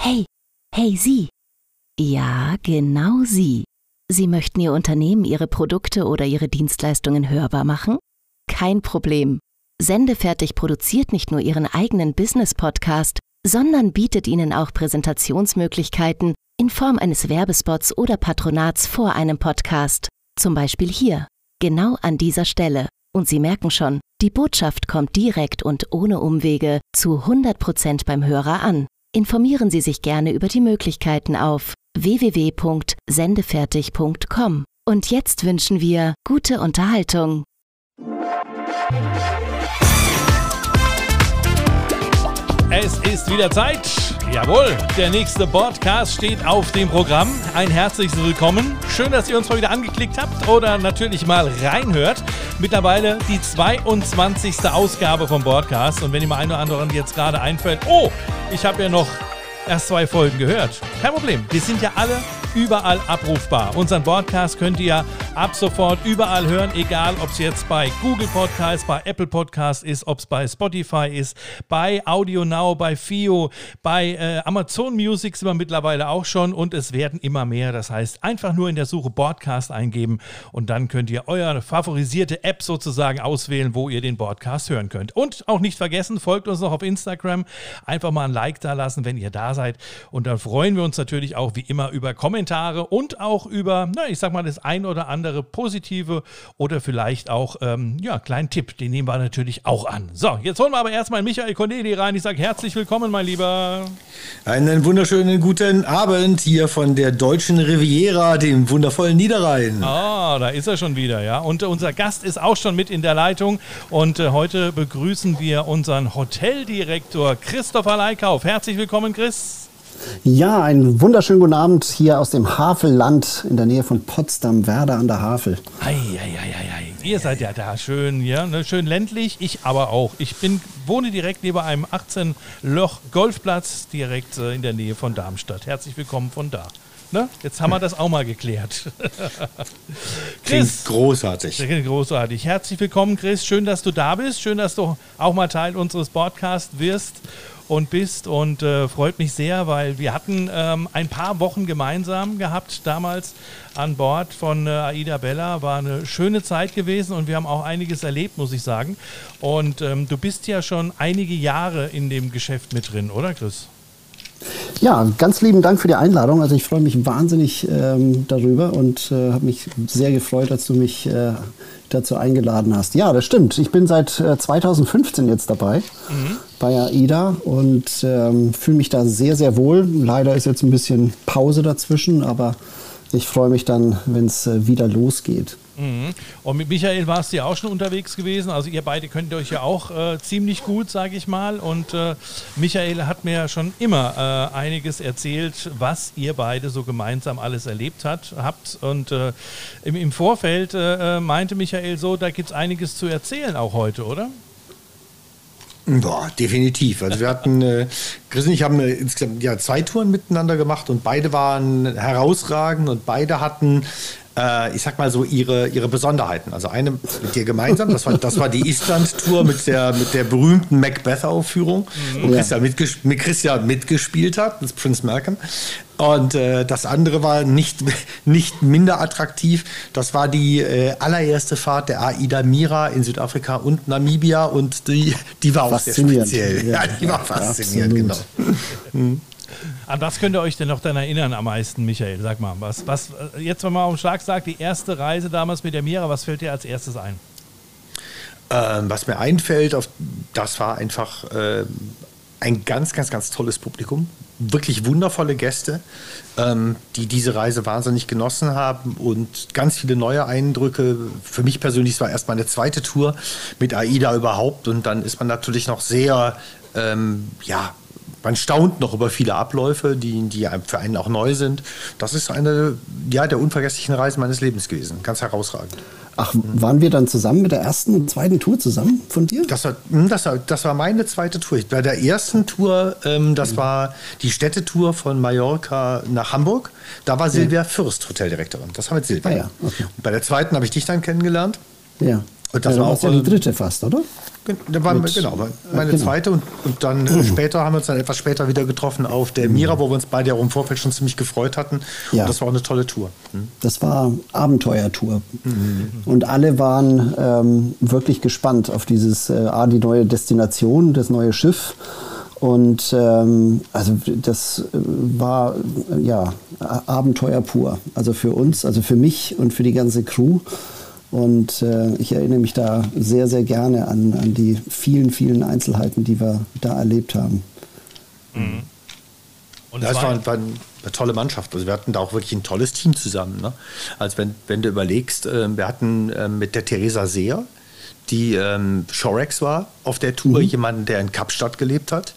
Hey, hey Sie. Ja, genau Sie. Sie möchten Ihr Unternehmen, Ihre Produkte oder Ihre Dienstleistungen hörbar machen? Kein Problem. Sendefertig produziert nicht nur Ihren eigenen Business-Podcast, sondern bietet Ihnen auch Präsentationsmöglichkeiten in Form eines Werbespots oder Patronats vor einem Podcast. Zum Beispiel hier, genau an dieser Stelle. Und Sie merken schon, die Botschaft kommt direkt und ohne Umwege zu 100% beim Hörer an. Informieren Sie sich gerne über die Möglichkeiten auf www.sendefertig.com. Und jetzt wünschen wir gute Unterhaltung. Es ist wieder Zeit. Jawohl, der nächste Podcast steht auf dem Programm. Ein herzliches Willkommen. Schön, dass ihr uns mal wieder angeklickt habt oder natürlich mal reinhört. Mittlerweile die 22. Ausgabe vom Podcast. Und wenn ihr mal einen oder anderen jetzt gerade einfällt, oh, ich habe ja noch erst zwei Folgen gehört. Kein Problem. Wir sind ja alle überall abrufbar. Unseren Podcast könnt ihr ab sofort überall hören, egal ob es jetzt bei Google Podcast, bei Apple Podcast ist, ob es bei Spotify ist, bei Audio Now, bei FIO, bei äh, Amazon Music sind wir mittlerweile auch schon und es werden immer mehr. Das heißt, einfach nur in der Suche Podcast eingeben und dann könnt ihr eure favorisierte App sozusagen auswählen, wo ihr den Podcast hören könnt. Und auch nicht vergessen, folgt uns noch auf Instagram. Einfach mal ein Like da lassen, wenn ihr da seid. Und dann freuen wir uns natürlich auch wie immer über Kommentare und auch über, na, ich sag mal, das ein oder andere positive oder vielleicht auch, ähm, ja, kleinen Tipp. Den nehmen wir natürlich auch an. So, jetzt holen wir aber erstmal Michael Corneli rein. Ich sage herzlich willkommen, mein Lieber. Einen wunderschönen guten Abend hier von der deutschen Riviera, dem wundervollen Niederrhein. Ah, da ist er schon wieder, ja. Und unser Gast ist auch schon mit in der Leitung. Und äh, heute begrüßen wir unseren Hoteldirektor Christopher Leikauf. Herzlich willkommen, Chris. Ja, einen wunderschönen guten Abend hier aus dem Havelland in der Nähe von Potsdam, Werder an der Havel. Ei, ei, ei, ei, ei. Ihr seid ja da schön, ja, ne, schön ländlich. Ich aber auch. Ich bin, wohne direkt neben einem 18-Loch-Golfplatz direkt äh, in der Nähe von Darmstadt. Herzlich willkommen von da. Ne? Jetzt haben wir das auch mal geklärt. Klingt großartig. Klingt großartig. Herzlich willkommen, Chris. Schön, dass du da bist. Schön, dass du auch mal Teil unseres Podcasts wirst und bist und äh, freut mich sehr, weil wir hatten ähm, ein paar Wochen gemeinsam gehabt damals an Bord von äh, Aida Bella. War eine schöne Zeit gewesen und wir haben auch einiges erlebt, muss ich sagen. Und ähm, du bist ja schon einige Jahre in dem Geschäft mit drin, oder Chris? Ja, ganz lieben Dank für die Einladung. Also ich freue mich wahnsinnig ähm, darüber und äh, habe mich sehr gefreut, als du mich äh, dazu eingeladen hast. Ja, das stimmt. Ich bin seit äh, 2015 jetzt dabei mhm. bei AIDA und ähm, fühle mich da sehr, sehr wohl. Leider ist jetzt ein bisschen Pause dazwischen, aber ich freue mich dann, wenn es äh, wieder losgeht. Mhm. Und mit Michael warst du ja auch schon unterwegs gewesen. Also ihr beide könnt euch ja auch äh, ziemlich gut, sage ich mal. Und äh, Michael hat mir ja schon immer äh, einiges erzählt, was ihr beide so gemeinsam alles erlebt hat, habt. Und äh, im, im, Vorfeld äh, äh, meinte Michael so, da gibt es einiges zu erzählen auch heute, oder? Boah, definitiv. Also wir hatten, äh, Chris und ich haben äh, insgesamt ja, zwei Touren miteinander gemacht und beide waren herausragend und beide hatten äh, ich sag mal so, ihre, ihre Besonderheiten. Also eine mit dir gemeinsam, das war, das war die Island-Tour mit der, mit der berühmten Macbeth-Aufführung, wo ja. Christian, mitges mit Christian mitgespielt hat, das Prince Malcolm. Und äh, das andere war nicht, nicht minder attraktiv. Das war die äh, allererste Fahrt der AIDA Mira in Südafrika und Namibia und die, die war auch sehr speziell. Ja, ja die war faszinierend, genau. An was könnt ihr euch denn noch dann erinnern am meisten, Michael? Sag mal, was, was jetzt, wenn man auf den Schlag sagt, die erste Reise damals mit der Mira, was fällt dir als erstes ein? Ähm, was mir einfällt, auf, das war einfach äh, ein ganz, ganz, ganz tolles Publikum. Wirklich wundervolle Gäste, ähm, die diese Reise wahnsinnig genossen haben und ganz viele neue Eindrücke. Für mich persönlich, es war erst meine zweite Tour mit AIDA überhaupt und dann ist man natürlich noch sehr, ähm, ja, man staunt noch über viele Abläufe, die, die für einen auch neu sind. Das ist eine ja, der unvergesslichen Reisen meines Lebens gewesen. Ganz herausragend. Ach, waren wir dann zusammen mit der ersten und zweiten Tour zusammen von dir? Das war, hm, das war, das war meine zweite Tour. Bei der ersten Tour, ähm, das mhm. war die Städtetour von Mallorca nach Hamburg. Da war Silvia ja. Fürst Hoteldirektorin. Das war mit Silvia. Ah, ja. okay. Bei der zweiten habe ich dich dann kennengelernt. Ja. Und das ja, war auch ja die dritte fast, oder? War, Mit, genau, meine genau. zweite und, und dann äh, später haben wir uns dann etwas später wieder getroffen auf der Mira, wo wir uns beide auch im Vorfeld schon ziemlich gefreut hatten. Ja. Und das war auch eine tolle Tour. Mhm. Das war Abenteuertour. Mhm. Und alle waren ähm, wirklich gespannt auf dieses, äh, A, die neue Destination, das neue Schiff. Und ähm, also das äh, war ja Abenteuer pur. Also für uns, also für mich und für die ganze Crew. Und äh, ich erinnere mich da sehr, sehr gerne an, an die vielen, vielen Einzelheiten, die wir da erlebt haben. Mhm. Und das war, war, eine tolle Mannschaft. Also wir hatten da auch wirklich ein tolles Team zusammen. Ne? Also wenn, wenn du überlegst, äh, wir hatten äh, mit der Theresa Seer, die ähm, Shorex war auf der Tour, mhm. jemanden, der in Kapstadt gelebt hat.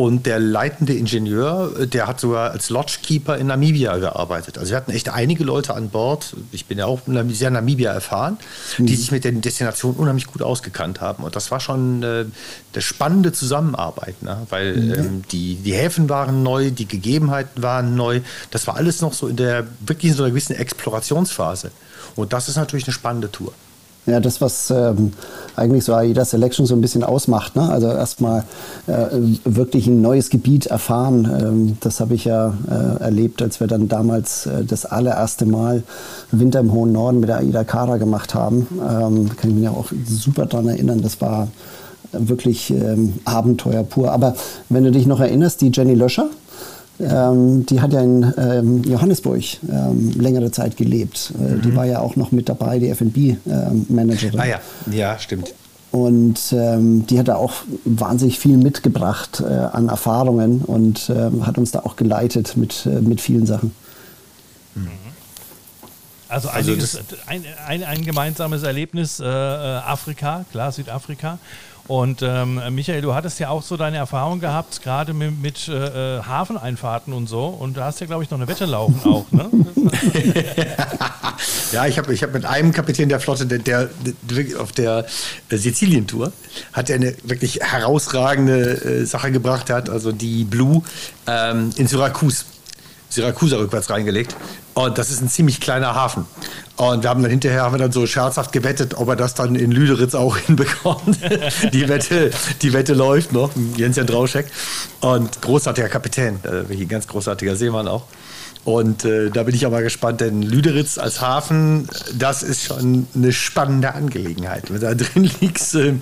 Und der leitende Ingenieur, der hat sogar als Lodgekeeper in Namibia gearbeitet. Also wir hatten echt einige Leute an Bord, ich bin ja auch sehr Namibia erfahren, mhm. die sich mit den Destinationen unheimlich gut ausgekannt haben. Und das war schon äh, eine spannende Zusammenarbeit, ne? weil mhm. ähm, die, die Häfen waren neu, die Gegebenheiten waren neu. Das war alles noch so in der, wirklich in so einer gewissen Explorationsphase. Und das ist natürlich eine spannende Tour. Ja, das, was ähm, eigentlich so AIDA Selection so ein bisschen ausmacht. Ne? Also erstmal äh, wirklich ein neues Gebiet erfahren. Ähm, das habe ich ja äh, erlebt, als wir dann damals äh, das allererste Mal Winter im hohen Norden mit der AIDA Kara gemacht haben. Ähm, kann ich mich ja auch super daran erinnern. Das war wirklich ähm, Abenteuer pur. Aber wenn du dich noch erinnerst, die Jenny Löscher, ähm, die hat ja in ähm, Johannesburg ähm, längere Zeit gelebt. Äh, mhm. Die war ja auch noch mit dabei, die FB-Managerin. ah ja, ja, stimmt. Und ähm, die hat da auch wahnsinnig viel mitgebracht äh, an Erfahrungen und ähm, hat uns da auch geleitet mit, äh, mit vielen Sachen. Mhm. Also, also ein, ein, ein, gemeinsames Erlebnis, äh, äh, Afrika, klar, Südafrika. Und ähm, Michael, du hattest ja auch so deine Erfahrung gehabt, gerade mit, mit äh, äh Hafeneinfahrten und so. Und da hast ja, glaube ich, noch eine Wette laufen auch, ne? ja, ich habe ich hab mit einem Kapitän der Flotte, der, der, der auf der äh, Sizilien-Tour, hat er eine wirklich herausragende äh, Sache gebracht. Hat also die Blue ähm, in Syrakus Syrakusa rückwärts reingelegt. Und das ist ein ziemlich kleiner Hafen. Und wir haben dann hinterher haben wir dann so scherzhaft gewettet, ob er das dann in Lüderitz auch hinbekommt. die, Wette, die Wette läuft noch, Jens-Jan Drauschek. Und großartiger Kapitän, äh, ein ganz großartiger Seemann auch. Und äh, da bin ich aber gespannt, denn Lüderitz als Hafen, das ist schon eine spannende Angelegenheit. Wenn du da drin liegst, äh,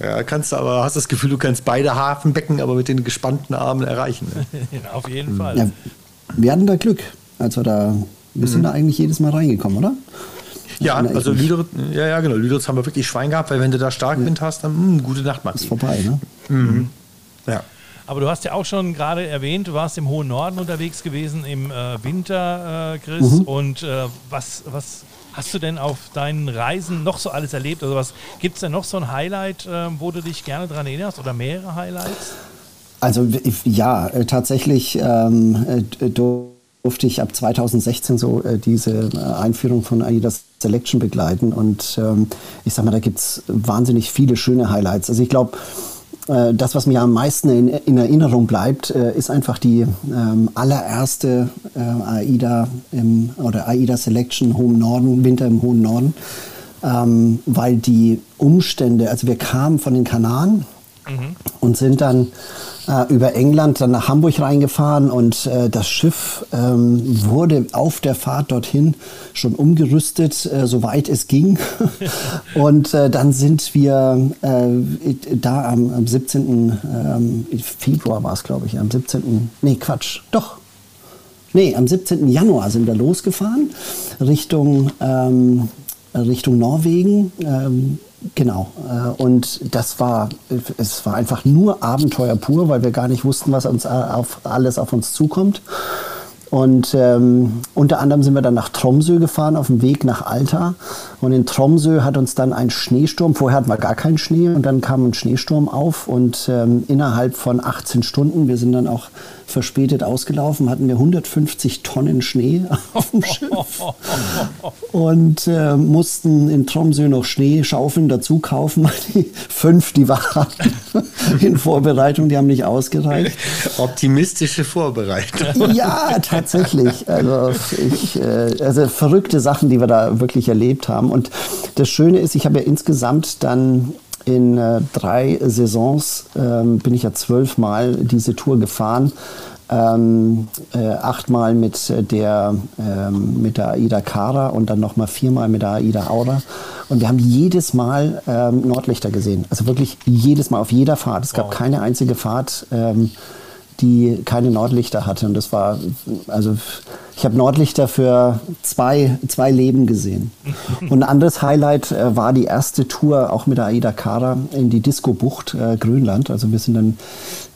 ja, kannst du aber, hast das Gefühl, du kannst beide Hafenbecken aber mit den gespannten Armen erreichen. Ne? Auf jeden Fall. Ja, wir hatten da Glück, als wir da, wir sind mhm. da eigentlich jedes Mal reingekommen, oder? Ja, also Lüderitz, ja, ja, genau. Lüderitz haben wir wirklich Schwein gehabt, weil wenn du da Starkwind hast, dann mh, hm, gute Nacht, Matti. Ist vorbei, ne? Mhm. mhm. Ja. Aber du hast ja auch schon gerade erwähnt, du warst im hohen Norden unterwegs gewesen im äh, Winter, äh, Chris. Mhm. Und äh, was, was hast du denn auf deinen Reisen noch so alles erlebt? Also was gibt es denn noch so ein Highlight, äh, wo du dich gerne daran erinnerst oder mehrere Highlights? Also ja, äh, tatsächlich ähm, äh, durfte ich ab 2016 so äh, diese äh, Einführung von AIDA Selection begleiten. Und ähm, ich sag mal, da gibt es wahnsinnig viele schöne Highlights. Also ich glaube, äh, das, was mir am meisten in, in Erinnerung bleibt, äh, ist einfach die ähm, allererste AIDA im, oder AIDA Selection Hohen Norden, Winter im hohen Norden. Ähm, weil die Umstände, also wir kamen von den Kanaren mhm. und sind dann äh, über England dann nach Hamburg reingefahren und äh, das Schiff ähm, wurde auf der Fahrt dorthin schon umgerüstet, äh, soweit es ging. und äh, dann sind wir äh, da am, am 17. Ähm, Februar war es, glaube ich, am 17. Nee, Quatsch, doch. Nee, am 17. Januar sind wir losgefahren Richtung, ähm, Richtung Norwegen. Ähm, Genau. Äh, und das war, es war einfach nur Abenteuer pur, weil wir gar nicht wussten, was uns auf, alles auf uns zukommt. Und ähm, unter anderem sind wir dann nach Tromsø gefahren, auf dem Weg nach Alta. Und in Tromsø hat uns dann ein Schneesturm, vorher hatten wir gar keinen Schnee, und dann kam ein Schneesturm auf. Und ähm, innerhalb von 18 Stunden, wir sind dann auch verspätet ausgelaufen, hatten wir 150 Tonnen Schnee auf dem Schiff und äh, mussten in Tromsø noch Schneeschaufeln dazu kaufen. Die fünf, die wir hatten in Vorbereitung, die haben nicht ausgereicht. Optimistische Vorbereitung. Ja, tatsächlich. Also, ich, äh, also verrückte Sachen, die wir da wirklich erlebt haben. Und das Schöne ist, ich habe ja insgesamt dann in äh, drei Saisons ähm, bin ich ja zwölfmal diese Tour gefahren. Ähm, äh, achtmal mit der, ähm, mit der Aida Kara und dann nochmal viermal mit der Aida Aura. Und wir haben jedes Mal ähm, Nordlichter gesehen. Also wirklich jedes Mal auf jeder Fahrt. Es gab wow. keine einzige Fahrt, ähm, die keine Nordlichter hatte. Und das war, also ich habe Nordlichter für zwei, zwei Leben gesehen. Und ein anderes Highlight äh, war die erste Tour auch mit der Aida Kara in die Disco-Bucht äh, Grönland. Also wir sind dann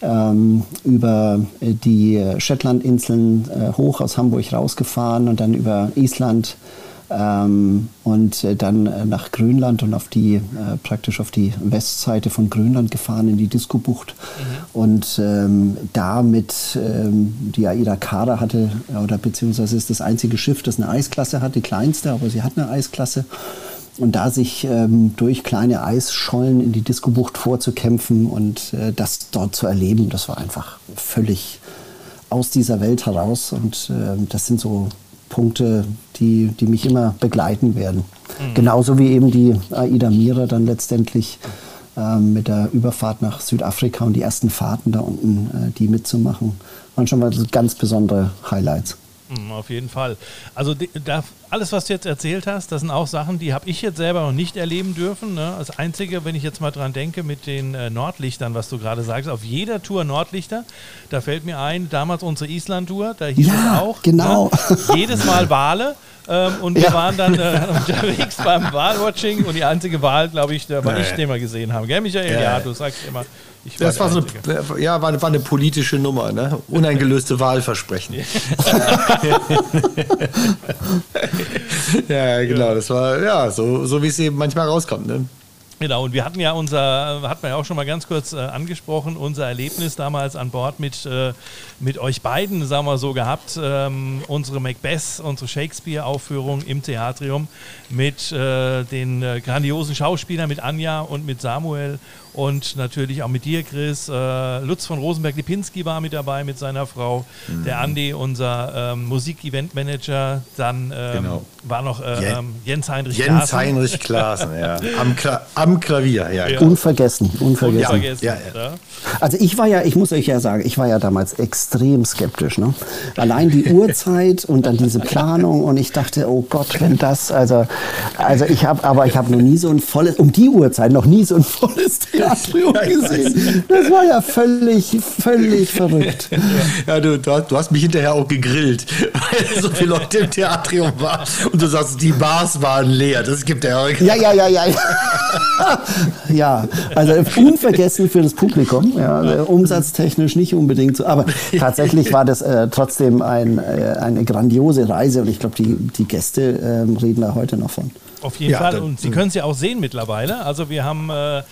ähm, über äh, die Shetlandinseln äh, hoch aus Hamburg rausgefahren und dann über Island ähm, und äh, dann äh, nach Grönland und auf die, äh, praktisch auf die Westseite von Grönland gefahren in die Disco-Bucht. Mhm. Und ähm, da mit ähm, die Aida Kara hatte, oder beziehungsweise ist das einzige Schiff, das eine Eisklasse hat, die kleinste, aber sie hat eine Eisklasse. Und da sich ähm, durch kleine Eisschollen in die Disco-Bucht vorzukämpfen und äh, das dort zu erleben, das war einfach völlig aus dieser Welt heraus. Und äh, das sind so Punkte, die, die mich immer begleiten werden. Mhm. Genauso wie eben die Aida Mira dann letztendlich ähm, mit der Überfahrt nach Südafrika und die ersten Fahrten da unten, äh, die mitzumachen, waren schon mal ganz besondere Highlights. Mhm, auf jeden Fall. Also da, alles, was du jetzt erzählt hast, das sind auch Sachen, die habe ich jetzt selber noch nicht erleben dürfen. Ne? Das Einzige, wenn ich jetzt mal dran denke, mit den äh, Nordlichtern, was du gerade sagst, auf jeder Tour Nordlichter, da fällt mir ein, damals unsere Island-Tour, da hieß ja, es auch, genau. Ne? jedes Mal Wale. Ähm, und ja. wir waren dann äh, unterwegs beim Wahlwatching und die einzige Wahl, glaube ich, der war ich, den wir gesehen haben. Gell, Michael? Ja, ja du sagst immer, ich war das war, so eine, ja, war, war, eine politische Nummer, ne? Uneingelöste Wahlversprechen. ja, genau. Das war ja so, so wie es eben manchmal rauskommt. Ne? Genau, und wir hatten ja unser, hat man ja auch schon mal ganz kurz äh, angesprochen, unser Erlebnis damals an Bord mit, äh, mit euch beiden, sagen wir so, gehabt. Ähm, unsere Macbeth, unsere Shakespeare-Aufführung im Theatrium mit äh, den äh, grandiosen Schauspielern, mit Anja und mit Samuel und natürlich auch mit dir, Chris. Äh, Lutz von Rosenberg-Lipinski war mit dabei mit seiner Frau. Mhm. Der Andi, unser ähm, Musik-Event-Manager. Dann ähm, genau. war noch äh, ähm, Jens Heinrich Jens Klaassen. Heinrich Klaassen, ja. Am, Kla am Klavier, ja. ja. Unvergessen, unvergessen. unvergessen ja, ja. Also ich war ja, ich muss euch ja sagen, ich war ja damals extrem skeptisch. Ne? Allein die Uhrzeit und dann diese Planung und ich dachte, oh Gott, wenn das, also, also ich habe, aber ich habe noch nie so ein volles, um die Uhrzeit noch nie so ein volles Theatrium gesehen. Das war ja völlig, völlig verrückt. Ja, du, du, hast, du hast mich hinterher auch gegrillt, weil so viele Leute im Theatrium waren. Und du sagst, die Bars waren leer. Das gibt ja auch. Ja, ja, ja, ja. Ja, also unvergessen für das Publikum. Ja, umsatztechnisch nicht unbedingt so. Aber tatsächlich war das äh, trotzdem ein, äh, eine grandiose Reise. Und ich glaube, die, die Gäste äh, reden da heute noch von. Auf jeden ja, Fall. Und Sie können es ja auch sehen mittlerweile. Also wir haben äh,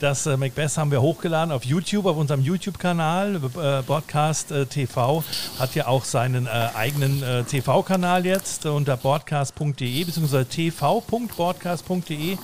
das äh, Macbeth haben wir hochgeladen auf YouTube, auf unserem YouTube-Kanal. Äh, Broadcast äh, TV hat ja auch seinen äh, eigenen äh, TV-Kanal jetzt unter broadcast.de bzw. tv.broadcast.de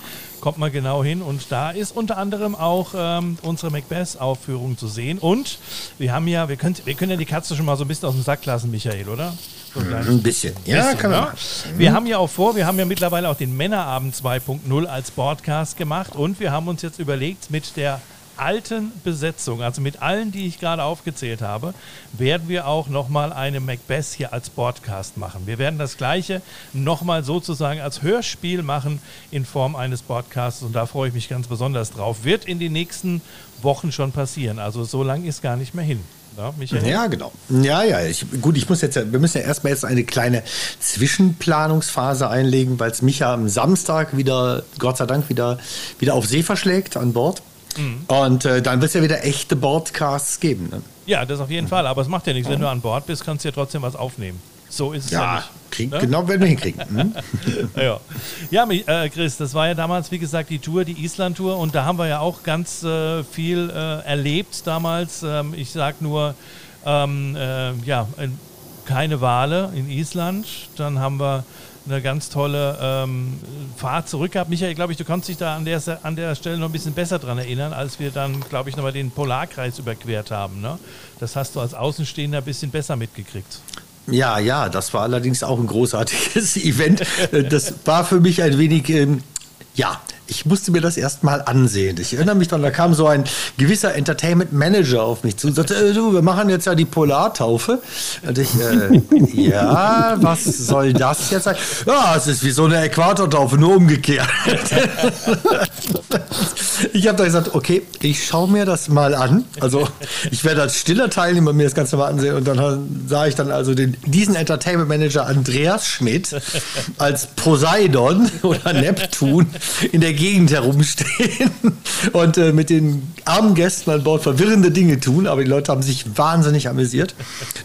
kommt man genau hin und da ist unter anderem auch ähm, unsere Macbeth-Aufführung zu sehen. Und wir haben ja, wir können, wir können ja die Katze schon mal so ein bisschen aus dem Sack lassen, Michael, oder? So ein, ein bisschen. Ja, bisschen, kann man. Ja. Wir haben ja auch vor, wir haben ja mittlerweile auch den Männerabend 2.0 als Podcast gemacht und wir haben uns jetzt überlegt, mit der alten Besetzung, also mit allen, die ich gerade aufgezählt habe, werden wir auch nochmal eine Macbeth hier als Podcast machen. Wir werden das gleiche nochmal sozusagen als Hörspiel machen in Form eines Podcasts und da freue ich mich ganz besonders drauf. Wird in den nächsten Wochen schon passieren, also so lange ist gar nicht mehr hin. Ja, ja, genau. Ja, ja. Ich, gut, ich muss jetzt, wir müssen ja erstmal jetzt eine kleine Zwischenplanungsphase einlegen, weil es mich ja am Samstag wieder, Gott sei Dank, wieder, wieder auf See verschlägt an Bord. Mhm. Und äh, dann wird es ja wieder echte Broadcasts geben. Ne? Ja, das auf jeden Fall. Aber es macht ja nichts. Wenn du an Bord bist, kannst du ja trotzdem was aufnehmen. So ist es ja, ja nicht. Krieg, ne? Genau werden wir hinkriegen. Hm? ja, ja äh, Chris, das war ja damals, wie gesagt, die Tour, die Island-Tour. Und da haben wir ja auch ganz äh, viel äh, erlebt damals. Ähm, ich sag nur, ähm, äh, ja, keine Wale in Island. Dann haben wir eine ganz tolle ähm, Fahrt zurück gehabt. Michael, glaube ich, du kannst dich da an der, an der Stelle noch ein bisschen besser dran erinnern, als wir dann, glaube ich, nochmal den Polarkreis überquert haben. Ne? Das hast du als Außenstehender ein bisschen besser mitgekriegt. Ja, ja, das war allerdings auch ein großartiges Event. Das war für mich ein wenig, ähm, ja, ich musste mir das erstmal ansehen. Ich erinnere mich dann, da kam so ein gewisser Entertainment Manager auf mich zu und sagte, äh, du, wir machen jetzt ja die Polartaufe. Und ich, äh, ja, was soll das jetzt sein? Ja, es ist wie so eine Äquatortaufe, nur umgekehrt. ich habe da gesagt, okay, ich schaue mir das mal an. Also ich werde als stiller Teilnehmer mir das Ganze mal ansehen und dann sah ich dann also den, diesen Entertainment Manager Andreas Schmidt als Poseidon oder Neptun in der Gegend herumstehen und äh, mit den armen Gästen an Bord verwirrende Dinge tun, aber die Leute haben sich wahnsinnig amüsiert.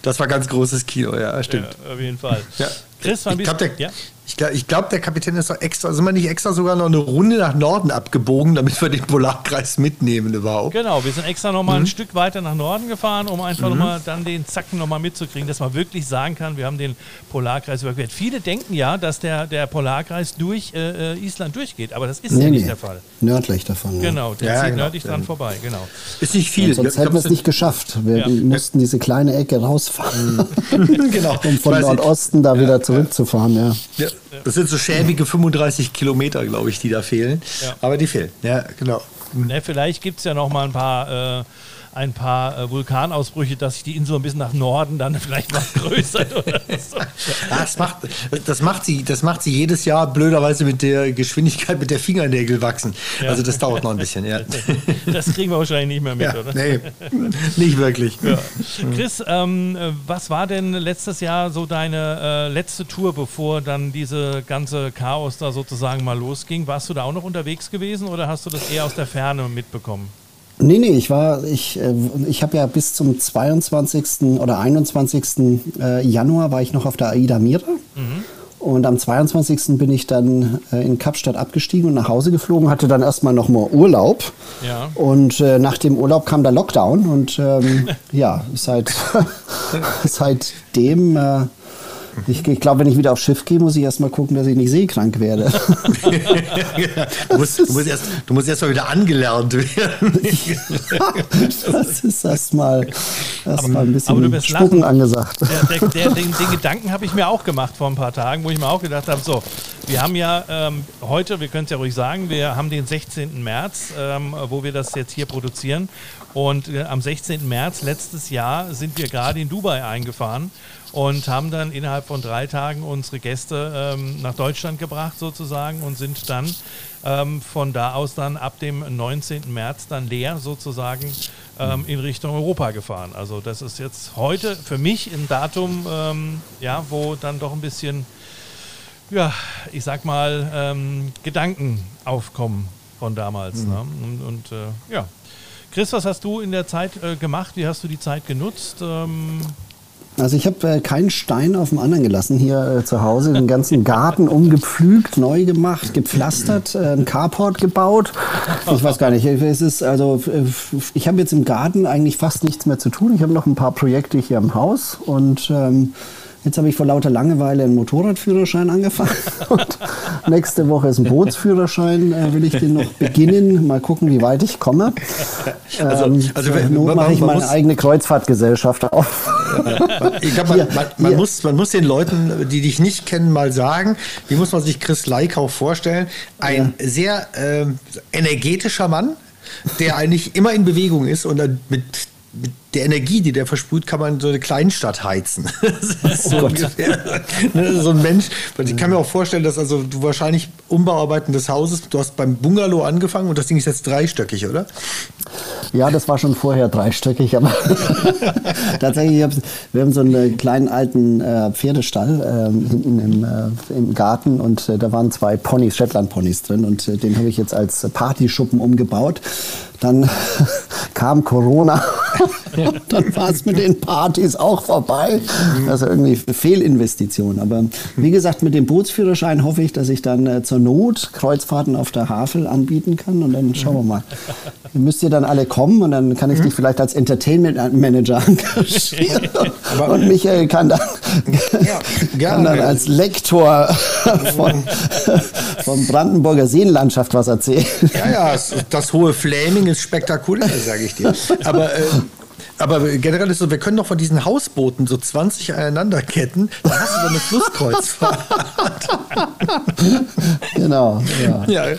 Das war ganz großes Kino, ja, stimmt. Ja, auf jeden Fall. Ja. Chris, ich glaube, der, ja? Ich glaube, glaub, der Kapitän ist doch extra, sind wir nicht extra sogar noch eine Runde nach Norden abgebogen, damit wir den Polarkreis mitnehmen überhaupt? Genau, wir sind extra noch mal mhm. ein Stück weiter nach Norden gefahren, um einfach mhm. nochmal dann den Zacken nochmal mitzukriegen, dass man wirklich sagen kann, wir haben den Polarkreis überquert. Viele denken ja, dass der, der Polarkreis durch äh, äh Island durchgeht, aber das ist nee, ja nicht nee. der Fall. Nördlich davon. Genau, der ja, zieht genau. nördlich dran vorbei, genau. Ist nicht viel. Und sonst hätten wir es nicht geschafft. Wir ja. mussten diese kleine Ecke rausfahren, genau. um von Nordosten da wieder zurückzufahren, ja. Das sind so schäbige 35 Kilometer, glaube ich, die da fehlen. Ja. Aber die fehlen. Ja, genau. Ne, vielleicht gibt es ja noch mal ein paar. Äh, ein paar äh, Vulkanausbrüche, dass sich die Insel ein bisschen nach Norden dann vielleicht mal größer oder so. das, macht, das, macht sie, das macht sie jedes Jahr blöderweise mit der Geschwindigkeit, mit der Fingernägel wachsen. Ja. Also das dauert noch ein bisschen, ja. Das kriegen wir wahrscheinlich nicht mehr mit, ja, oder? Nee, nicht wirklich. Ja. Chris, ähm, was war denn letztes Jahr so deine äh, letzte Tour, bevor dann diese ganze Chaos da sozusagen mal losging? Warst du da auch noch unterwegs gewesen oder hast du das eher aus der Ferne mitbekommen? Nee, nee, ich war, ich, äh, ich habe ja bis zum 22. oder 21. Äh, Januar war ich noch auf der Aida Mira. Mhm. Und am 22. bin ich dann äh, in Kapstadt abgestiegen und nach Hause geflogen, hatte dann erstmal noch mal Urlaub. Ja. Und äh, nach dem Urlaub kam der Lockdown und ähm, ja, seit, seitdem äh, ich, ich glaube, wenn ich wieder aufs Schiff gehe, muss ich erstmal gucken, dass ich nicht seekrank werde. du, musst, du, musst erst, du musst erst mal wieder angelernt werden. das ist erstmal erst mal ein bisschen Spucken angesagt. Der, der, der, den, den, Gedanken habe ich mir auch gemacht vor ein paar Tagen, wo ich mir auch gedacht habe, so, wir haben ja ähm, heute, wir können es ja ruhig sagen, wir haben den 16. März, ähm, wo wir das jetzt hier produzieren. Und äh, am 16. März letztes Jahr sind wir gerade in Dubai eingefahren und haben dann innerhalb von drei Tagen unsere Gäste ähm, nach Deutschland gebracht sozusagen und sind dann ähm, von da aus dann ab dem 19. März dann leer sozusagen ähm, in Richtung Europa gefahren. Also das ist jetzt heute für mich ein Datum, ähm, ja, wo dann doch ein bisschen, ja, ich sag mal, ähm, Gedanken aufkommen von damals. Mhm. Ne? Und, und äh, ja. Chris, was hast du in der Zeit äh, gemacht? Wie hast du die Zeit genutzt? Ähm, also ich habe äh, keinen Stein auf dem anderen gelassen hier äh, zu Hause. Den ganzen Garten umgepflügt, neu gemacht, gepflastert, äh, ein Carport gebaut. Ich weiß gar nicht. Es ist also ich habe jetzt im Garten eigentlich fast nichts mehr zu tun. Ich habe noch ein paar Projekte hier im Haus und ähm, Jetzt habe ich vor lauter Langeweile einen Motorradführerschein angefangen und nächste Woche ist ein Bootsführerschein, äh, will ich den noch beginnen. Mal gucken, wie weit ich komme. Also, ähm, also Not mache ich meine eigene Kreuzfahrtgesellschaft auf. ich glaube, man, man, man, muss, man muss den Leuten, die dich nicht kennen, mal sagen, wie muss man sich Chris Leikau vorstellen? Ein ja. sehr äh, energetischer Mann, der eigentlich immer in Bewegung ist und mit mit der Energie, die der versprüht, kann man so eine Kleinstadt heizen. ist so oh ungefähr. Ne, so ein Mensch. Ich kann mir auch vorstellen, dass also du wahrscheinlich Umbauarbeiten des Hauses, du hast beim Bungalow angefangen und das Ding ist jetzt dreistöckig, oder? Ja, das war schon vorher dreistöckig, aber tatsächlich, wir haben so einen kleinen alten äh, Pferdestall äh, hinten im, äh, im, Garten und äh, da waren zwei Ponys, Shetland-Ponys drin und äh, den habe ich jetzt als Partyschuppen umgebaut. Dann kam Corona. dann war es mit den Partys auch vorbei. Das ist irgendwie eine Fehlinvestition. Aber wie gesagt, mit dem Bootsführerschein hoffe ich, dass ich dann äh, zur Not Kreuzfahrten auf der Havel anbieten kann. Und dann schauen wir mal. Ihr müsst ihr dann alle kommen und dann kann ich dich vielleicht als Entertainment Manager engagieren. und Michael kann dann, ja, kann dann als Lektor von, von Brandenburger Seenlandschaft was erzählen. Ja, ja, das hohe Flaming ist spektakulär, sage ich dir. Aber äh, Aber generell ist so, wir können doch von diesen Hausbooten so 20 aneinanderketten, da hast du so eine Flusskreuzfahrt. genau, ja. ja.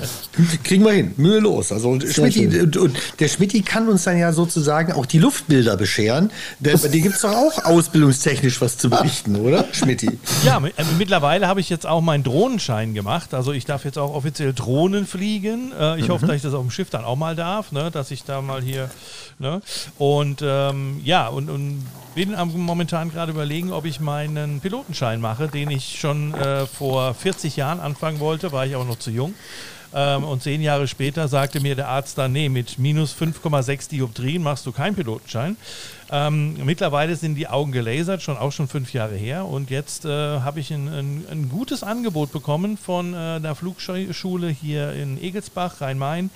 Kriegen wir hin, mühelos. Also Schmitti, und, und, der Schmitti kann uns dann ja sozusagen auch die Luftbilder bescheren. Denn bei dir gibt es doch auch ausbildungstechnisch was zu berichten, oder, Schmitti? Ja, äh, mittlerweile habe ich jetzt auch meinen Drohnenschein gemacht. Also ich darf jetzt auch offiziell Drohnen fliegen. Äh, ich mhm. hoffe, dass ich das auf dem Schiff dann auch mal darf, ne? dass ich da mal hier. Ne? Und ähm, ja, und, und bin momentan gerade überlegen, ob ich meinen Pilotenschein mache, den ich schon äh, vor 40 Jahren anfangen wollte, war ich aber noch zu jung. Ähm, und zehn Jahre später sagte mir der Arzt dann, nee, mit minus 5,6 Dioptrien machst du keinen Pilotenschein. Ähm, mittlerweile sind die Augen gelasert, schon auch schon fünf Jahre her. Und jetzt äh, habe ich ein, ein, ein, gutes Angebot bekommen von äh, der Flugschule hier in Egelsbach, Rhein-Main.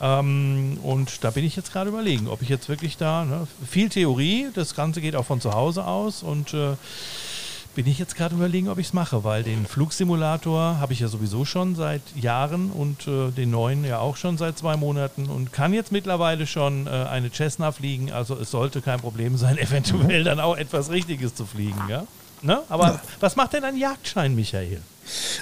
Ähm, und da bin ich jetzt gerade überlegen, ob ich jetzt wirklich da, ne, viel Theorie, das Ganze geht auch von zu Hause aus und äh, bin ich jetzt gerade überlegen, ob ich es mache, weil den Flugsimulator habe ich ja sowieso schon seit Jahren und äh, den neuen ja auch schon seit zwei Monaten und kann jetzt mittlerweile schon äh, eine Cessna fliegen. Also es sollte kein Problem sein, eventuell dann auch etwas Richtiges zu fliegen. Ja? Ne? Aber ja. was macht denn ein Jagdschein, Michael?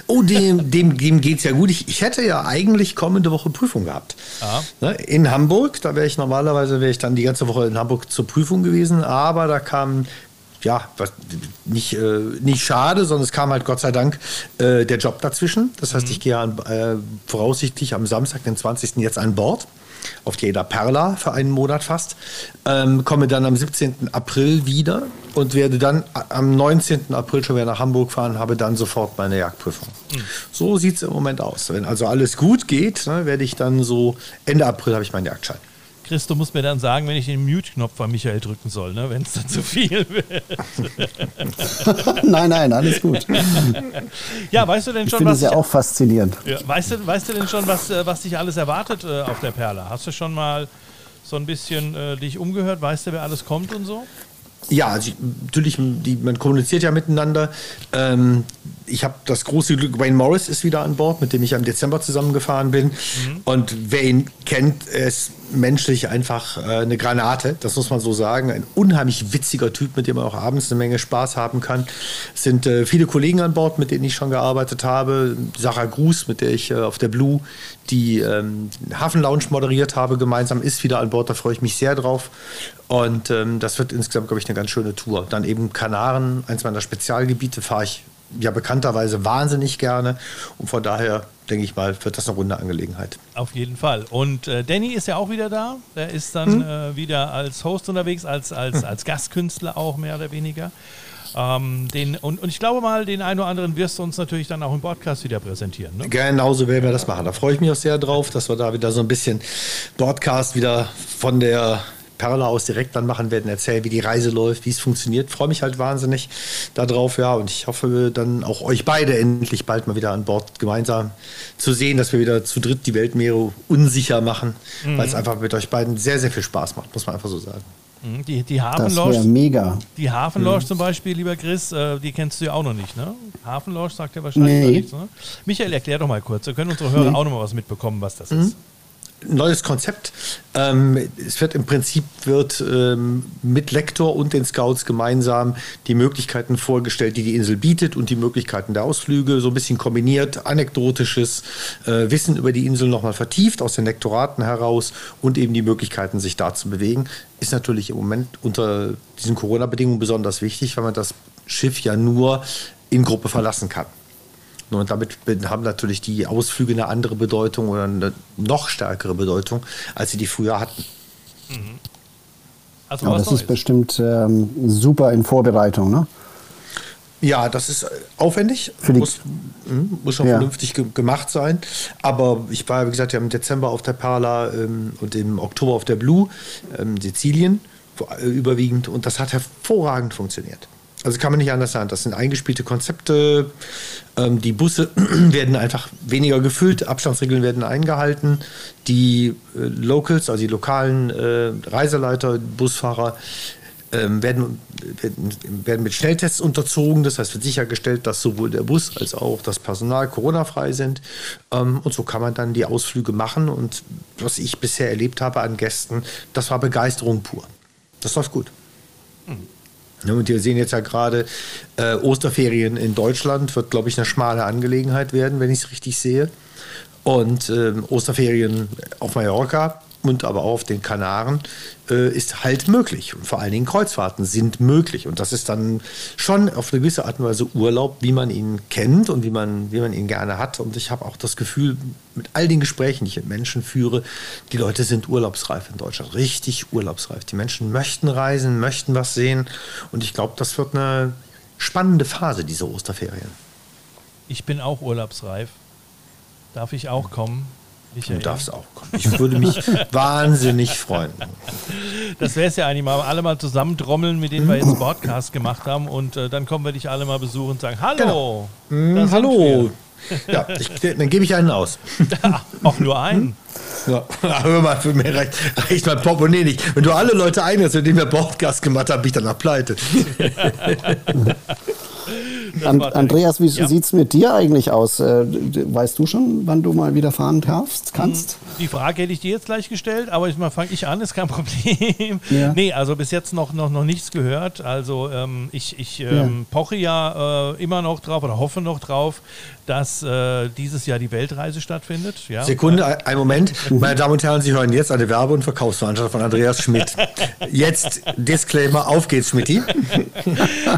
Oh, dem, dem, dem geht es ja gut. Ich, ich hätte ja eigentlich kommende Woche Prüfung gehabt. Ah. Ne, in Hamburg, da wäre ich normalerweise wäre ich dann die ganze Woche in Hamburg zur Prüfung gewesen, aber da kam ja, was, nicht, äh, nicht schade, sondern es kam halt Gott sei Dank äh, der Job dazwischen. Das heißt, mhm. ich gehe an, äh, voraussichtlich am Samstag, den 20. jetzt an Bord auf die Eda Perla für einen Monat fast, ähm, komme dann am 17. April wieder und werde dann am 19. April schon wieder nach Hamburg fahren, habe dann sofort meine Jagdprüfung. Mhm. So sieht es im Moment aus. Wenn also alles gut geht, ne, werde ich dann so Ende April habe ich meinen Jagdschein. Chris, du musst mir dann sagen, wenn ich den Mute-Knopf von Michael drücken soll, ne, wenn es dann zu viel wird. nein, nein, alles gut. ja, weißt du denn schon, ich was. Das ja auch faszinierend. Ja, weißt, du, weißt du denn schon, was, äh, was dich alles erwartet äh, auf der Perle? Hast du schon mal so ein bisschen äh, dich umgehört? Weißt du, wer alles kommt und so? Ja, also natürlich, die, man kommuniziert ja miteinander. Ähm, ich habe das große Glück, Wayne Morris ist wieder an Bord, mit dem ich im Dezember zusammengefahren bin. Mhm. Und wer ihn kennt, ist menschlich einfach äh, eine Granate, das muss man so sagen. Ein unheimlich witziger Typ, mit dem man auch abends eine Menge Spaß haben kann. Es sind äh, viele Kollegen an Bord, mit denen ich schon gearbeitet habe. Sarah Gruß, mit der ich äh, auf der Blue die ähm, Hafen Lounge moderiert habe, gemeinsam ist wieder an Bord. Da freue ich mich sehr drauf. Und ähm, das wird insgesamt, glaube ich, eine ganz schöne Tour. Dann eben Kanaren, eins meiner Spezialgebiete, fahre ich ja bekannterweise wahnsinnig gerne. Und von daher denke ich mal, wird das eine runde Angelegenheit. Auf jeden Fall. Und äh, Danny ist ja auch wieder da. Der ist dann hm. äh, wieder als Host unterwegs, als, als, hm. als Gastkünstler auch mehr oder weniger. Ähm, den, und, und ich glaube mal, den einen oder anderen wirst du uns natürlich dann auch im Podcast wieder präsentieren. Ne? Genauso werden wir das machen. Da freue ich mich auch sehr drauf, dass wir da wieder so ein bisschen Podcast wieder von der Perla aus direkt dann machen werden, erzählen, wie die Reise läuft, wie es funktioniert. Freue mich halt wahnsinnig darauf, ja. Und ich hoffe dann auch euch beide endlich bald mal wieder an Bord gemeinsam zu sehen, dass wir wieder zu dritt die Weltmeere unsicher machen, mhm. weil es einfach mit euch beiden sehr, sehr viel Spaß macht, muss man einfach so sagen. Mhm. Die, die Hafenlounge. mega. Die Hafenlounge mhm. zum Beispiel, lieber Chris, äh, die kennst du ja auch noch nicht, ne? Hafenlounge sagt ja wahrscheinlich nee. nichts, ne? Michael, erklär doch mal kurz. Da können unsere Hörer nee. auch noch mal was mitbekommen, was das mhm. ist neues Konzept. Ähm, es wird im Prinzip wird ähm, mit Lektor und den Scouts gemeinsam die Möglichkeiten vorgestellt, die die Insel bietet und die Möglichkeiten der Ausflüge so ein bisschen kombiniert, anekdotisches äh, Wissen über die Insel nochmal vertieft aus den Lektoraten heraus und eben die Möglichkeiten, sich da zu bewegen, ist natürlich im Moment unter diesen Corona-Bedingungen besonders wichtig, weil man das Schiff ja nur in Gruppe verlassen kann. Und damit haben natürlich die Ausflüge eine andere Bedeutung oder eine noch stärkere Bedeutung, als sie die früher hatten. Mhm. Also Aber das ist bestimmt ähm, super in Vorbereitung, ne? Ja, das ist aufwendig, muss, hm, muss schon ja. vernünftig ge gemacht sein. Aber ich war, wie gesagt, ja im Dezember auf der Perla ähm, und im Oktober auf der Blue, ähm, Sizilien äh, überwiegend. Und das hat hervorragend funktioniert. Also kann man nicht anders sagen. Das sind eingespielte Konzepte. Ähm, die Busse werden einfach weniger gefüllt, Abstandsregeln werden eingehalten. Die äh, Locals, also die lokalen äh, Reiseleiter, Busfahrer, ähm, werden, werden, werden, mit Schnelltests unterzogen. Das heißt, wird sichergestellt, dass sowohl der Bus als auch das Personal Corona-frei sind. Ähm, und so kann man dann die Ausflüge machen. Und was ich bisher erlebt habe an Gästen, das war Begeisterung pur. das läuft gut. Ja, und wir sehen jetzt ja gerade, äh, Osterferien in Deutschland wird, glaube ich, eine schmale Angelegenheit werden, wenn ich es richtig sehe. Und ähm, Osterferien auf Mallorca und aber auch auf den Kanaren äh, ist halt möglich. Und vor allen Dingen Kreuzfahrten sind möglich. Und das ist dann schon auf eine gewisse Art und Weise Urlaub, wie man ihn kennt und wie man, wie man ihn gerne hat. Und ich habe auch das Gefühl, mit all den Gesprächen, die ich mit Menschen führe, die Leute sind urlaubsreif in Deutschland. Richtig urlaubsreif. Die Menschen möchten reisen, möchten was sehen. Und ich glaube, das wird eine spannende Phase, diese Osterferien. Ich bin auch urlaubsreif. Darf ich auch kommen? Michael. Du darfst auch kommen. Ich würde mich wahnsinnig freuen. Das wäre es ja eigentlich mal, alle mal zusammen trommeln, mit denen wir jetzt Podcast gemacht haben und äh, dann kommen wir dich alle mal besuchen und sagen, hallo. Genau. Mm, hallo. Ja, ich, dann gebe ich einen aus. auch nur einen. Ja, hör mal, für mich reicht, reicht mein Portemonnaie nicht. Wenn du alle Leute einlässt, mit denen wir Podcast gemacht haben, bin ich danach pleite. An, Andreas, wie ja. sieht es mit dir eigentlich aus? Äh, weißt du schon, wann du mal wieder fahren darfst, kannst? Hm, die Frage hätte ich dir jetzt gleich gestellt, aber ich fange ich an, ist kein Problem. Ja. Nee, also bis jetzt noch, noch, noch nichts gehört. Also ähm, ich, ich ähm, ja. poche ja äh, immer noch drauf oder hoffe noch drauf, dass äh, dieses Jahr die Weltreise stattfindet. Ja. Sekunde, ein Moment. Meine Damen und Herren, Sie hören jetzt eine Werbe- und Verkaufsveranstaltung von Andreas Schmidt. Jetzt Disclaimer, auf geht's, Schmidti.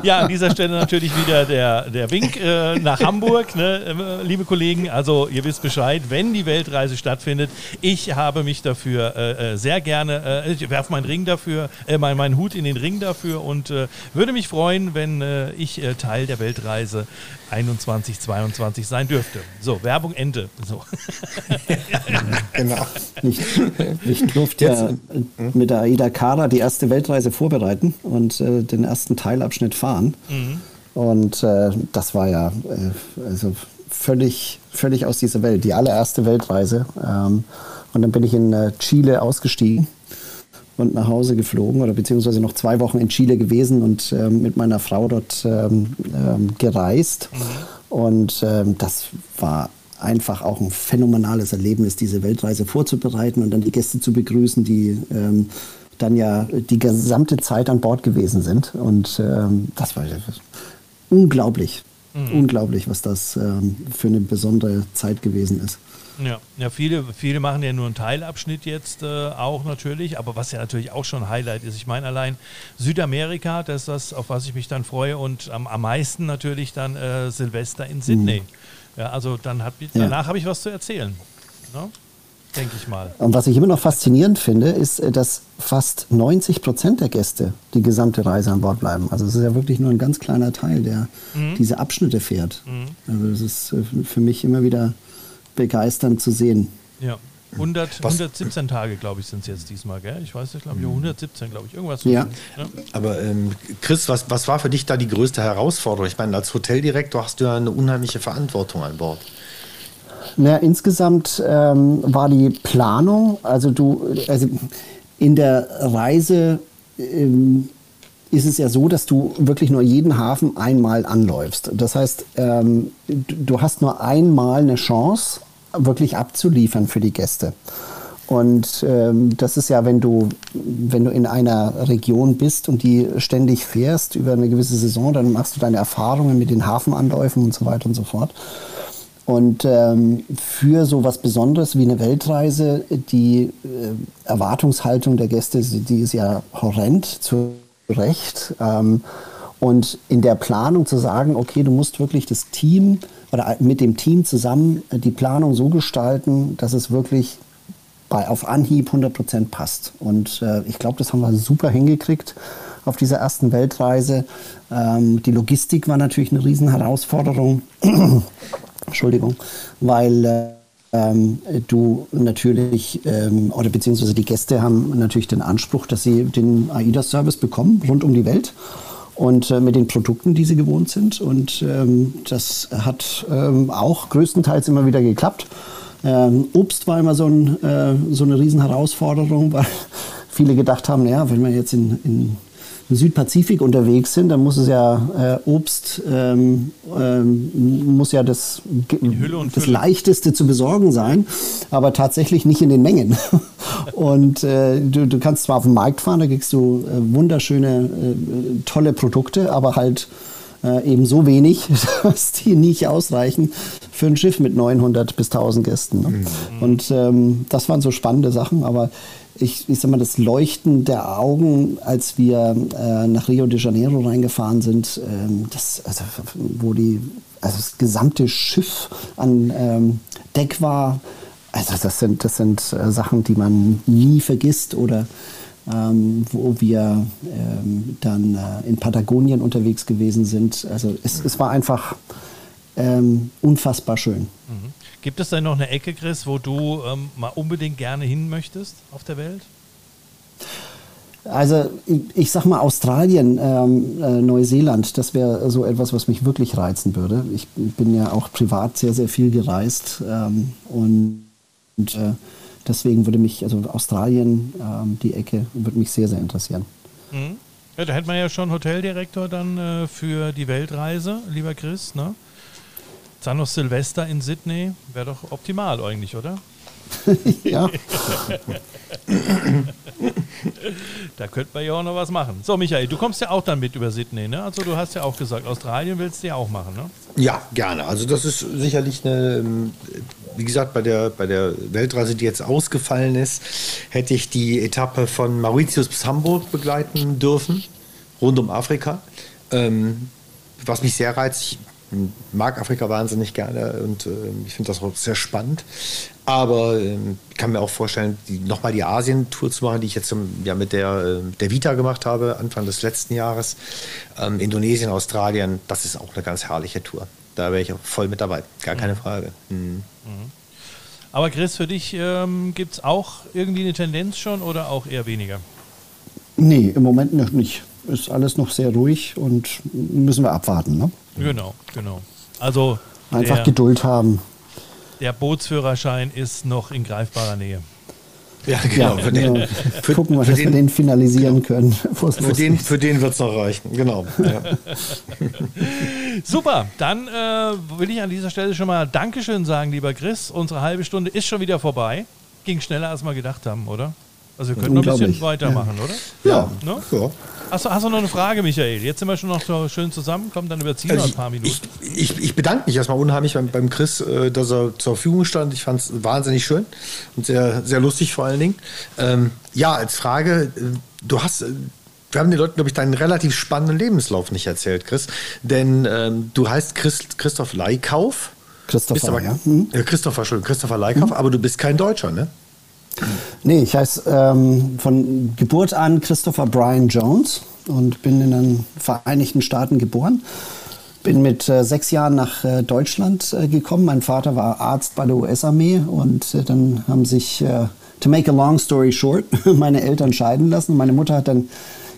ja, an dieser Stelle natürlich wieder der, der Wink äh, nach Hamburg, ne, äh, liebe Kollegen. Also ihr wisst Bescheid, wenn die Weltreise stattfindet. Ich habe mich dafür äh, äh sehr gerne, äh, ich werfe meinen Ring dafür, äh, meinen, meinen Hut in den Ring dafür und würde mich freuen, wenn ich Teil der Weltreise 21, 22 sein dürfte. So, Werbung Ende. So. genau. Ich, ich durfte ja mit der Aida Kara die erste Weltreise vorbereiten und äh, den ersten Teilabschnitt fahren. Mhm. Und äh, das war ja äh, also völlig, völlig aus dieser Welt, die allererste Weltreise. Ähm, und dann bin ich in äh, Chile ausgestiegen und nach Hause geflogen oder beziehungsweise noch zwei Wochen in Chile gewesen und ähm, mit meiner Frau dort ähm, ähm, gereist. Mhm. Und ähm, das war einfach auch ein phänomenales Erlebnis, diese Weltreise vorzubereiten und dann die Gäste zu begrüßen, die ähm, dann ja die gesamte Zeit an Bord gewesen sind. Und ähm, das war unglaublich, mhm. unglaublich, was das für eine besondere Zeit gewesen ist. Ja, ja viele, viele machen ja nur einen Teilabschnitt jetzt äh, auch natürlich, aber was ja natürlich auch schon ein Highlight ist. Ich meine, allein Südamerika, das ist das, auf was ich mich dann freue und am, am meisten natürlich dann äh, Silvester in Sydney. Mhm. Ja, also dann hab, danach ja. habe ich was zu erzählen. Ne? Denke ich mal. Und was ich immer noch faszinierend finde, ist, äh, dass fast 90 Prozent der Gäste die gesamte Reise an Bord bleiben. Also es ist ja wirklich nur ein ganz kleiner Teil, der mhm. diese Abschnitte fährt. Mhm. Also das ist äh, für mich immer wieder begeisternd zu sehen. Ja. 100, 117 Tage, glaube ich, sind es jetzt diesmal, gell? Ich weiß nicht, glaube ich, 117, glaube ich, irgendwas. Ja. ja. Aber ähm, Chris, was, was war für dich da die größte Herausforderung? Ich meine, als Hoteldirektor hast du ja eine unheimliche Verantwortung an Bord. Naja, insgesamt ähm, war die Planung, also du, also in der Reise ähm, ist es ja so, dass du wirklich nur jeden Hafen einmal anläufst. Das heißt, ähm, du hast nur einmal eine Chance, wirklich abzuliefern für die Gäste. Und ähm, das ist ja, wenn du, wenn du in einer Region bist und die ständig fährst über eine gewisse Saison, dann machst du deine Erfahrungen mit den Hafenanläufen und so weiter und so fort. Und ähm, für so was Besonderes wie eine Weltreise, die äh, Erwartungshaltung der Gäste, die ist ja horrend zu Recht. Ähm, und in der Planung zu sagen, okay, du musst wirklich das Team oder mit dem Team zusammen die Planung so gestalten, dass es wirklich bei, auf Anhieb 100 Prozent passt. Und äh, ich glaube, das haben wir super hingekriegt auf dieser ersten Weltreise. Ähm, die Logistik war natürlich eine Riesenherausforderung. Entschuldigung, weil äh, ähm, du natürlich, ähm, oder beziehungsweise die Gäste haben natürlich den Anspruch, dass sie den AIDA-Service bekommen, rund um die Welt und äh, mit den Produkten, die sie gewohnt sind. Und ähm, das hat ähm, auch größtenteils immer wieder geklappt. Ähm, Obst war immer so, ein, äh, so eine Riesenherausforderung, weil viele gedacht haben, naja, wenn wir jetzt in, in Südpazifik unterwegs sind, dann muss es ja äh, Obst, ähm, ähm, muss ja das, das leichteste zu besorgen sein, aber tatsächlich nicht in den Mengen. Und äh, du, du, kannst zwar auf den Markt fahren, da kriegst du äh, wunderschöne, äh, tolle Produkte, aber halt äh, eben so wenig, dass die nicht ausreichen für ein Schiff mit 900 bis 1000 Gästen. Ne? Mhm. Und ähm, das waren so spannende Sachen, aber ich, ich sag mal, das Leuchten der Augen, als wir äh, nach Rio de Janeiro reingefahren sind, ähm, das, also, wo die, also das gesamte Schiff an ähm, Deck war, also das sind, das sind äh, Sachen, die man nie vergisst oder ähm, wo wir ähm, dann äh, in Patagonien unterwegs gewesen sind. Also es, es war einfach ähm, unfassbar schön. Mhm. Gibt es denn noch eine Ecke, Chris, wo du ähm, mal unbedingt gerne hin möchtest auf der Welt? Also ich, ich sag mal Australien, ähm, äh, Neuseeland, das wäre so etwas, was mich wirklich reizen würde. Ich bin ja auch privat sehr, sehr viel gereist ähm, und, und äh, deswegen würde mich, also Australien, ähm, die Ecke, würde mich sehr, sehr interessieren. Mhm. Ja, da hätte man ja schon Hoteldirektor dann äh, für die Weltreise, lieber Chris, ne? Dann noch Silvester in Sydney, wäre doch optimal eigentlich, oder? ja. da könnte man ja auch noch was machen. So, Michael, du kommst ja auch dann mit über Sydney, ne? Also du hast ja auch gesagt, Australien willst du ja auch machen, ne? Ja, gerne. Also das ist sicherlich eine, ähm, wie gesagt, bei der, bei der Weltreise, die jetzt ausgefallen ist, hätte ich die Etappe von Mauritius bis Hamburg begleiten dürfen, rund um Afrika. Ähm, was mich sehr reizt, ich mag Afrika wahnsinnig gerne und äh, ich finde das auch sehr spannend. Aber äh, ich kann mir auch vorstellen, die, nochmal die Asien-Tour zu machen, die ich jetzt ja, mit der, äh, der Vita gemacht habe, Anfang des letzten Jahres. Ähm, Indonesien, Australien, das ist auch eine ganz herrliche Tour. Da wäre ich auch voll mit dabei, gar keine mhm. Frage. Mhm. Mhm. Aber Chris, für dich ähm, gibt es auch irgendwie eine Tendenz schon oder auch eher weniger? Nee, im Moment noch nicht. Ist alles noch sehr ruhig und müssen wir abwarten. Ne? Genau, genau. Also einfach der, Geduld haben. Der Bootsführerschein ist noch in greifbarer Nähe. Ja, genau. Ja, für den, ja. Für, Gucken wir, dass den, wir den finalisieren genau. können. Für den, für den wird es noch reichen, genau. Ja. Super, dann äh, will ich an dieser Stelle schon mal Dankeschön sagen, lieber Chris. Unsere halbe Stunde ist schon wieder vorbei. Ging schneller, als wir gedacht haben, oder? Also wir können noch ein bisschen weitermachen, ja. oder? Ja. Ne? ja. Hast du, hast du noch eine Frage, Michael? Jetzt sind wir schon noch so schön zusammen, kommen dann überziehen also wir ein paar Minuten. Ich, ich, ich, bedanke mich erstmal unheimlich beim, beim Chris, äh, dass er zur Verfügung stand. Ich fand es wahnsinnig schön und sehr, sehr lustig vor allen Dingen. Ähm, ja, als Frage, äh, du hast. Äh, wir haben den Leuten, glaube ich, deinen relativ spannenden Lebenslauf nicht erzählt, Chris. Denn ähm, du heißt Christ, Christoph Leikauf. Christopher, aber, ja. Mhm. Christopher, Entschuldigung, Christopher Leikauf, mhm. aber du bist kein Deutscher, ne? Nee, ich heiße ähm, von Geburt an Christopher Brian Jones und bin in den Vereinigten Staaten geboren. Bin mit äh, sechs Jahren nach äh, Deutschland äh, gekommen. Mein Vater war Arzt bei der US-Armee und äh, dann haben sich, äh, to make a long story short, meine Eltern scheiden lassen. Meine Mutter hat dann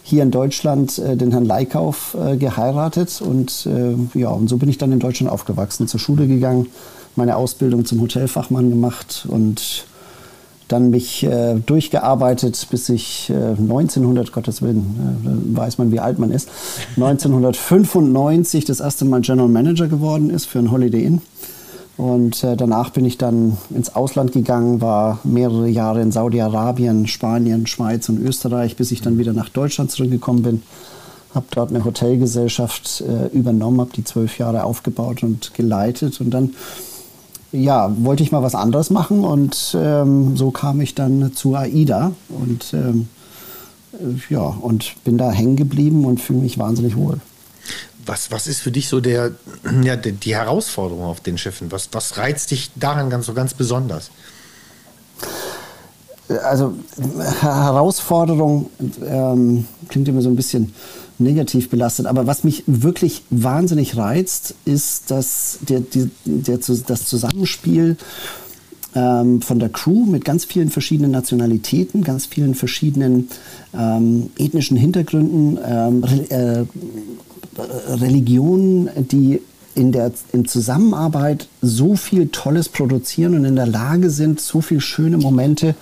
hier in Deutschland äh, den Herrn Leikauf geheiratet und ja, und so bin ich dann in Deutschland aufgewachsen, zur Schule gegangen, meine Ausbildung zum Hotelfachmann gemacht und dann mich äh, durchgearbeitet, bis ich äh, 1900, Gottes Willen, äh, weiß man, wie alt man ist, 1995 das erste Mal General Manager geworden ist für ein Holiday Inn. Und äh, danach bin ich dann ins Ausland gegangen, war mehrere Jahre in Saudi-Arabien, Spanien, Schweiz und Österreich, bis ich dann wieder nach Deutschland zurückgekommen bin. Habe dort eine Hotelgesellschaft äh, übernommen, habe die zwölf Jahre aufgebaut und geleitet und dann ja, wollte ich mal was anderes machen und ähm, so kam ich dann zu AIDA und ähm, äh, ja, und bin da hängen geblieben und fühle mich wahnsinnig wohl. Was, was ist für dich so der, ja, die Herausforderung auf den Schiffen? Was, was reizt dich daran ganz so ganz besonders? Also Herausforderung ähm, klingt immer so ein bisschen negativ belastet. Aber was mich wirklich wahnsinnig reizt, ist dass der, der, der, das Zusammenspiel ähm, von der Crew mit ganz vielen verschiedenen Nationalitäten, ganz vielen verschiedenen ähm, ethnischen Hintergründen, ähm, äh, Religionen, die in der in Zusammenarbeit so viel Tolles produzieren und in der Lage sind, so viele schöne Momente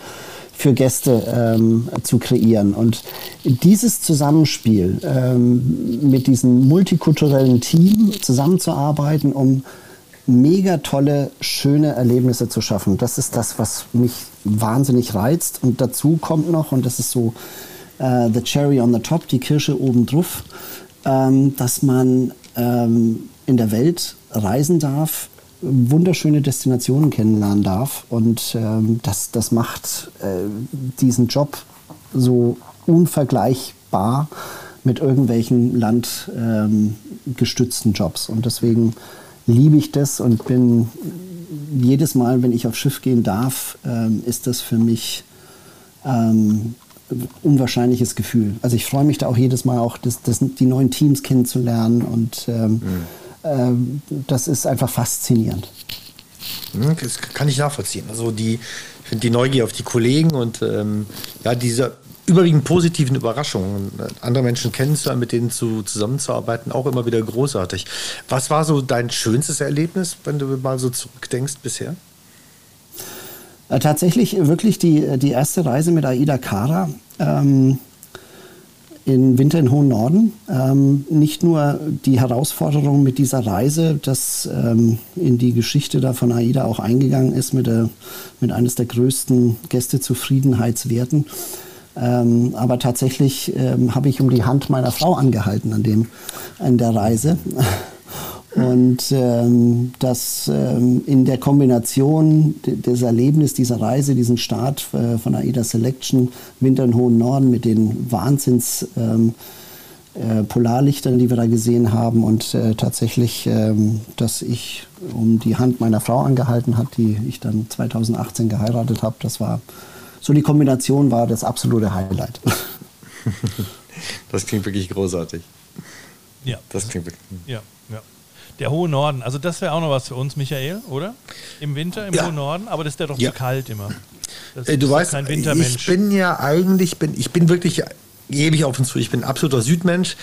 für Gäste ähm, zu kreieren. Und dieses Zusammenspiel ähm, mit diesem multikulturellen Team zusammenzuarbeiten, um mega tolle, schöne Erlebnisse zu schaffen. Das ist das, was mich wahnsinnig reizt. Und dazu kommt noch, und das ist so äh, the cherry on the top, die Kirsche oben drauf, ähm, dass man ähm, in der Welt reisen darf, wunderschöne Destinationen kennenlernen darf. Und ähm, das, das macht äh, diesen Job so unvergleichbar mit irgendwelchen landgestützten Jobs. Und deswegen liebe ich das und bin jedes Mal, wenn ich aufs Schiff gehen darf, ähm, ist das für mich ähm, unwahrscheinliches Gefühl. Also ich freue mich da auch jedes Mal auch, das, das, die neuen Teams kennenzulernen und ähm, mhm. Ähm, das ist einfach faszinierend. Hm, das kann ich nachvollziehen. Also die, ich finde die Neugier auf die Kollegen und ähm, ja, diese überwiegend positiven Überraschungen, andere Menschen kennenzulernen, mit denen zu, zusammenzuarbeiten, auch immer wieder großartig. Was war so dein schönstes Erlebnis, wenn du mal so zurückdenkst bisher? Äh, tatsächlich wirklich die, die erste Reise mit Aida Kara ähm, in Winter in Hohen Norden. Ähm, nicht nur die Herausforderung mit dieser Reise, dass ähm, in die Geschichte da von AIDA auch eingegangen ist mit, der, mit eines der größten Gästezufriedenheitswerten, ähm, aber tatsächlich ähm, habe ich um die Hand meiner Frau angehalten an, dem, an der Reise. Und ähm, das ähm, in der Kombination des Erlebnisses dieser Reise, diesen Start äh, von AIDA Selection, Winter im hohen Norden mit den Wahnsinns ähm, äh, Polarlichtern, die wir da gesehen haben und äh, tatsächlich, ähm, dass ich um die Hand meiner Frau angehalten habe, die ich dann 2018 geheiratet habe, das war so die Kombination war das absolute Highlight. Das klingt wirklich großartig. Ja. Das klingt wirklich. Ja. Der hohe Norden, also das wäre auch noch was für uns, Michael, oder? Im Winter, im ja. hohen Norden, aber das ist ja doch ja. zu kalt immer. Das äh, du weißt, kein Wintermensch. ich bin ja eigentlich, bin, ich bin wirklich, gebe ich auf und zu, ich bin absoluter Südmensch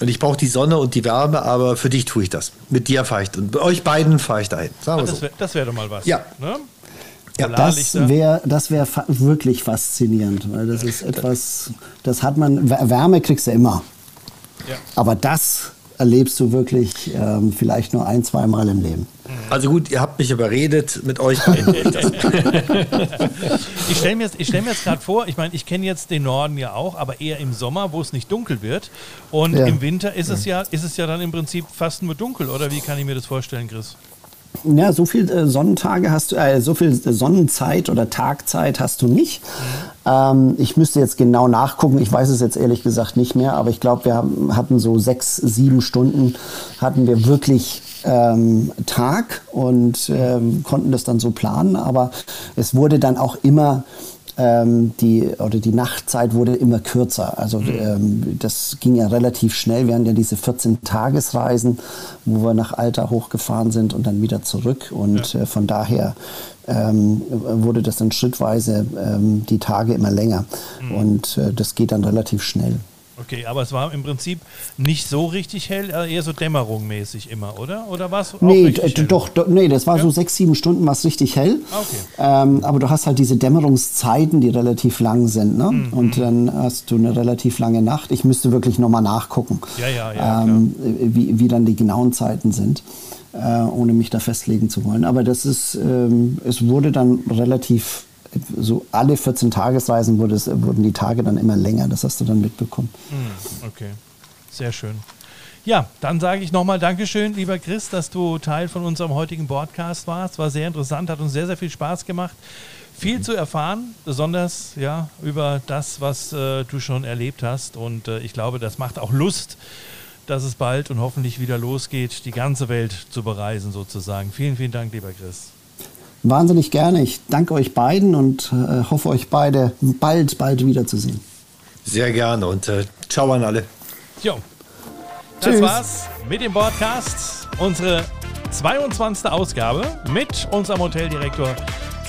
und ich brauche die Sonne und die Wärme, aber für dich tue ich das. Mit dir fahre ich und bei euch beiden fahre ich dahin. Sagen wir ah, das wäre wär doch mal was. Ja. Ne? Ja, das wäre das wär fa wirklich faszinierend, weil das ist etwas, das hat man, Wärme kriegst du immer. Ja. Aber das erlebst du wirklich ähm, vielleicht nur ein, zwei Mal im Leben. Also gut, ihr habt mich überredet, mit euch. ich stelle mir, stell mir jetzt gerade vor, ich meine, ich kenne jetzt den Norden ja auch, aber eher im Sommer, wo es nicht dunkel wird. Und ja. im Winter ist es, ja, ist es ja dann im Prinzip fast nur dunkel, oder wie kann ich mir das vorstellen, Chris? Ja, so viel äh, Sonnentage hast du, äh, so viel Sonnenzeit oder Tagzeit hast du nicht. Ähm, ich müsste jetzt genau nachgucken. Ich weiß es jetzt ehrlich gesagt nicht mehr, aber ich glaube, wir haben, hatten so sechs, sieben Stunden hatten wir wirklich ähm, Tag und ähm, konnten das dann so planen. Aber es wurde dann auch immer ähm, die, oder die Nachtzeit wurde immer kürzer. Also mhm. ähm, das ging ja relativ schnell. Wir hatten ja diese 14 Tagesreisen, wo wir nach Alter hochgefahren sind und dann wieder zurück. Und ja. äh, von daher ähm, wurde das dann schrittweise ähm, die Tage immer länger. Mhm. Und äh, das geht dann relativ schnell. Okay, aber es war im Prinzip nicht so richtig hell, äh, eher so dämmerungmäßig immer, oder? Oder war es Nee, doch, doch, nee, das war ja? so sechs, sieben Stunden war es richtig hell. Ah, okay. Ähm, aber du hast halt diese Dämmerungszeiten, die relativ lang sind, ne? Mhm. Und dann hast du eine relativ lange Nacht. Ich müsste wirklich nochmal nachgucken, ja, ja, ja, ähm, wie, wie dann die genauen Zeiten sind. Äh, ohne mich da festlegen zu wollen. Aber das ist, ähm, es wurde dann relativ so alle 14 Tagesreisen wurde es, wurden die Tage dann immer länger. Das hast du dann mitbekommen. Hm, okay, sehr schön. Ja, dann sage ich nochmal Dankeschön, lieber Chris, dass du Teil von unserem heutigen Podcast warst. War sehr interessant, hat uns sehr, sehr viel Spaß gemacht. Viel zu erfahren, besonders ja, über das, was äh, du schon erlebt hast. Und äh, ich glaube, das macht auch Lust, dass es bald und hoffentlich wieder losgeht, die ganze Welt zu bereisen sozusagen. Vielen, vielen Dank, lieber Chris. Wahnsinnig gerne. Ich danke euch beiden und äh, hoffe euch beide bald, bald wiederzusehen. Sehr gerne und äh, ciao an alle. Jo. Das Tschüss. war's mit dem Podcast. Unsere 22. Ausgabe mit unserem Hoteldirektor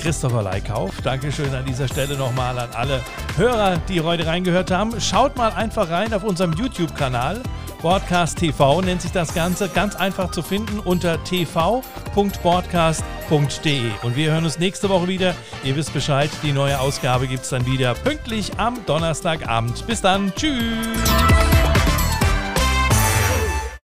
Christopher Leikauf. Dankeschön an dieser Stelle nochmal an alle Hörer, die heute reingehört haben. Schaut mal einfach rein auf unserem YouTube-Kanal Broadcast TV nennt sich das Ganze. Ganz einfach zu finden unter tv.broadcast.de. Und wir hören uns nächste Woche wieder. Ihr wisst Bescheid, die neue Ausgabe gibt es dann wieder pünktlich am Donnerstagabend. Bis dann. Tschüss.